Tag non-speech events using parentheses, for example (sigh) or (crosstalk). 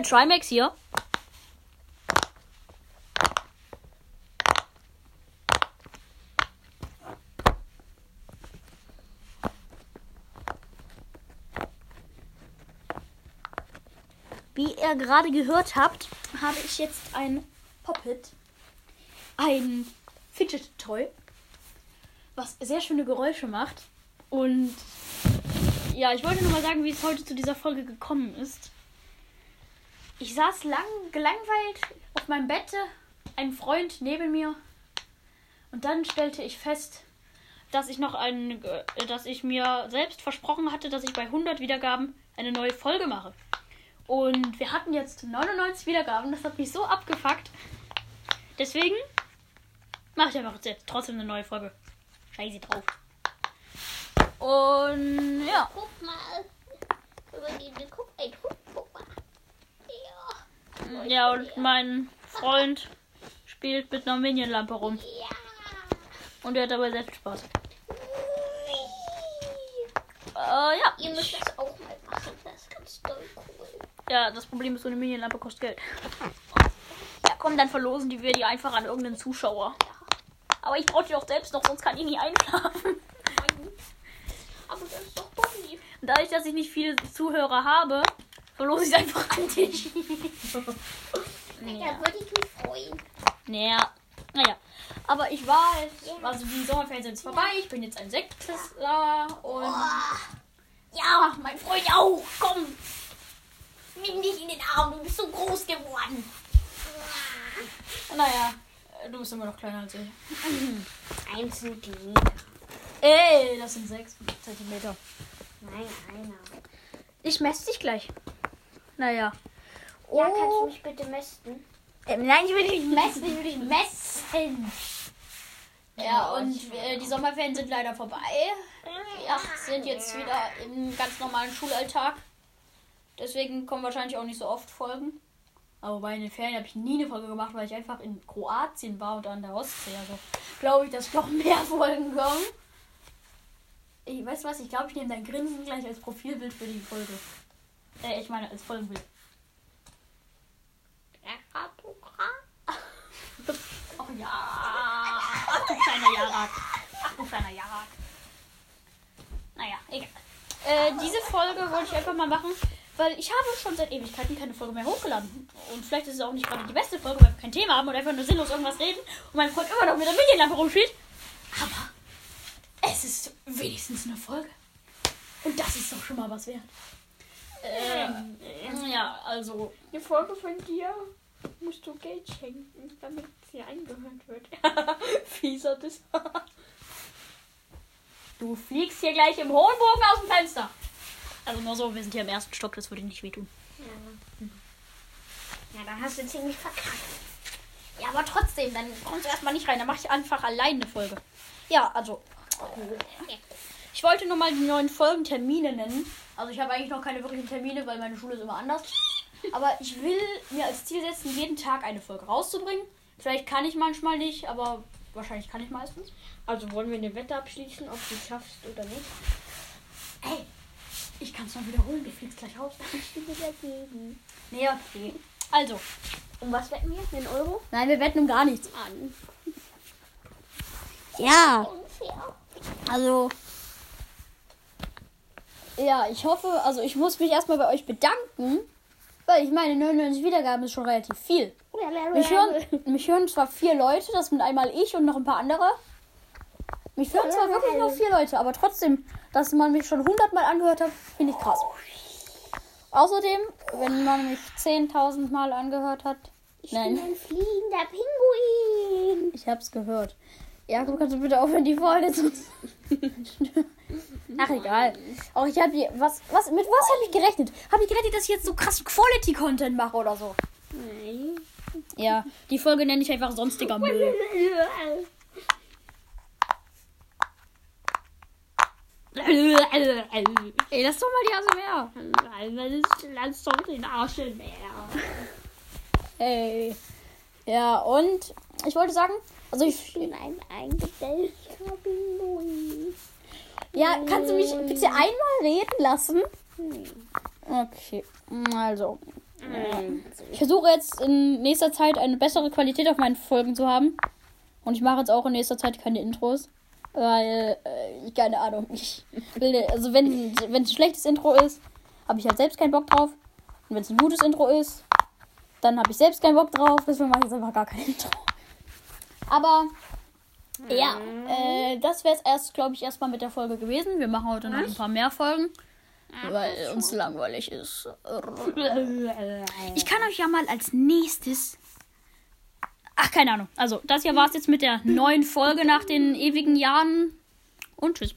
Äh, Trimax hier. Wie ihr gerade gehört habt, habe ich jetzt ein Poppet. Ein Fidget Toy. Was sehr schöne Geräusche macht. Und ja, ich wollte nur mal sagen, wie es heute zu dieser Folge gekommen ist. Ich saß lang gelangweilt auf meinem Bett, ein Freund neben mir. Und dann stellte ich fest, dass ich noch einen, äh, dass ich mir selbst versprochen hatte, dass ich bei 100 Wiedergaben eine neue Folge mache. Und wir hatten jetzt 99 Wiedergaben. Das hat mich so abgefuckt. Deswegen mache ich einfach jetzt trotzdem eine neue Folge. Scheiße drauf. Und ja. Guck mal. Über die, guck, ey, guck. Ja. Ja, und mein Freund spielt mit einer Minion-Lampe rum. Ja. Und er hat dabei sehr viel Spaß. Äh, ja. Ihr müsst das auch mal machen. Das ist ganz doll cool. Ja, das Problem ist, so eine Minion-Lampe kostet Geld. Ja, komm, dann verlosen die wir die einfach an irgendeinen Zuschauer. Aber ich brauche die doch selbst noch, sonst kann ich nie einschlafen. Aber das ist doch Bonnie. Und dadurch, dass ich nicht viele Zuhörer habe, verlose ich einfach an dich. Ja, würde ich mich freuen. Naja, naja. Aber ich war jetzt, also die Sommerferien sind jetzt vorbei. Ich bin jetzt ein Sektklässler und ja, mein Freund auch. Komm, Nimm dich in den Arm, du bist so groß geworden. naja, äh, du bist immer noch kleiner als ich. (clears throat) Ein Zentimeter. Ey, das sind sechs Zentimeter. Nein, einer. Ich messe dich gleich. Naja. Ja, kannst du Oh. mich bitte mästen? Ähm, nein, ich will dich nicht messen, ich will dich messen. Ja, und äh, die Sommerferien sind leider vorbei. Wir sind jetzt wieder im ganz normalen Schulalltag. Deswegen kommen wahrscheinlich auch nicht so oft Folgen. Aber bei den Ferien habe ich nie eine Folge gemacht, weil ich einfach in Kroatien war und an der Ostsee. Also glaube ich, dass noch mehr (laughs) Folgen kommen. Ich weiß was, ich glaube, ich nehme dein Grinsen gleich als Profilbild für die Folge. Äh, ich meine als Folgenbild. (laughs) Oh ja. Ach du kleiner Jarak. Ach du kleiner Jarak. Naja, egal. Äh, diese Folge wollte ich einfach mal machen, weil ich habe schon seit Ewigkeiten keine Folge mehr hochgeladen. Und vielleicht ist es auch nicht gerade die beste Folge, weil wir kein Thema haben und einfach nur sinnlos irgendwas reden und mein Freund immer noch mit der Medienlampe rumspielt. Aber es ist wenigstens eine Folge. Und das ist doch schon mal was wert. Ähm, ja, also Eine Folge von dir musst du Geld schenken, damit sie eingehört wird. (laughs) Fieser das. (laughs) Du fliegst hier gleich im hohen Bogen aus dem Fenster. Also nur so, wir sind hier im ersten Stock, das würde nicht wehtun. Ja. ja, dann hast du ziemlich verkackt. Ja, aber trotzdem, dann kommst du erstmal nicht rein. Dann mache ich einfach alleine eine Folge. Ja, also. Ich wollte nur mal die neuen Folgentermine nennen. Also ich habe eigentlich noch keine wirklichen Termine, weil meine Schule ist immer anders. Aber ich will mir als Ziel setzen, jeden Tag eine Folge rauszubringen. Vielleicht kann ich manchmal nicht, aber wahrscheinlich kann ich meistens. Also wollen wir eine Wette abschließen, ob du es schaffst oder nicht? Ey, ich kann es noch wiederholen, du fliegst gleich raus. (laughs) Ich bin dagegen. Nee, okay. Also, Um was wetten wir? Den Euro? nein, wir wetten um gar nichts. An. Ja, Unfair. also. Ja, ich hoffe, also ich muss mich erstmal bei euch bedanken, weil ich meine, 99 Wiedergaben ist schon relativ viel. Mich hören, mich hören zwar vier Leute, das sind einmal ich und noch ein paar andere. Mich hören zwar wirklich nur vier Leute, aber trotzdem, dass man mich schon 100 Mal angehört hat, finde ich krass. Außerdem, wenn man mich 10.000 Mal angehört hat. Ich bin Nein, ein fliegender Pinguin. ich hab's gehört. Jakob, kannst du bitte aufhören, die Folge zu. (laughs) Ach, egal. Auch ich habe was, was, mit was habe ich gerechnet? Habe ich gerechnet, dass ich jetzt so krass Quality-Content mache oder so? Nein. Ja, die Folge nenne ich einfach sonstiger Müll. Ey, lass doch mal die ASMR. Lass doch den Arsch in Meer. Ey. Ja, und ich wollte sagen, also ich. Ich bin ein Pinguin. Ja, kannst du mich bitte einmal reden lassen? Okay, also. Ich versuche jetzt in nächster Zeit eine bessere Qualität auf meinen Folgen zu haben. Und ich mache jetzt auch in nächster Zeit keine Intros. Weil, äh, keine Ahnung. (laughs) Ich will, also wenn es ein schlechtes Intro ist, habe ich halt selbst keinen Bock drauf. Und wenn es ein gutes Intro ist, dann habe ich selbst keinen Bock drauf. Deswegen mache ich jetzt einfach gar kein Intro. Aber ja, äh, das wäre es erst, glaube ich, erstmal mit der Folge gewesen. Wir machen heute noch ein paar mehr Folgen, weil uns langweilig ist. Ich kann euch ja mal als nächstes. Ach, keine Ahnung. Also, das hier war es jetzt mit der neuen Folge nach den ewigen Jahren. Und tschüss.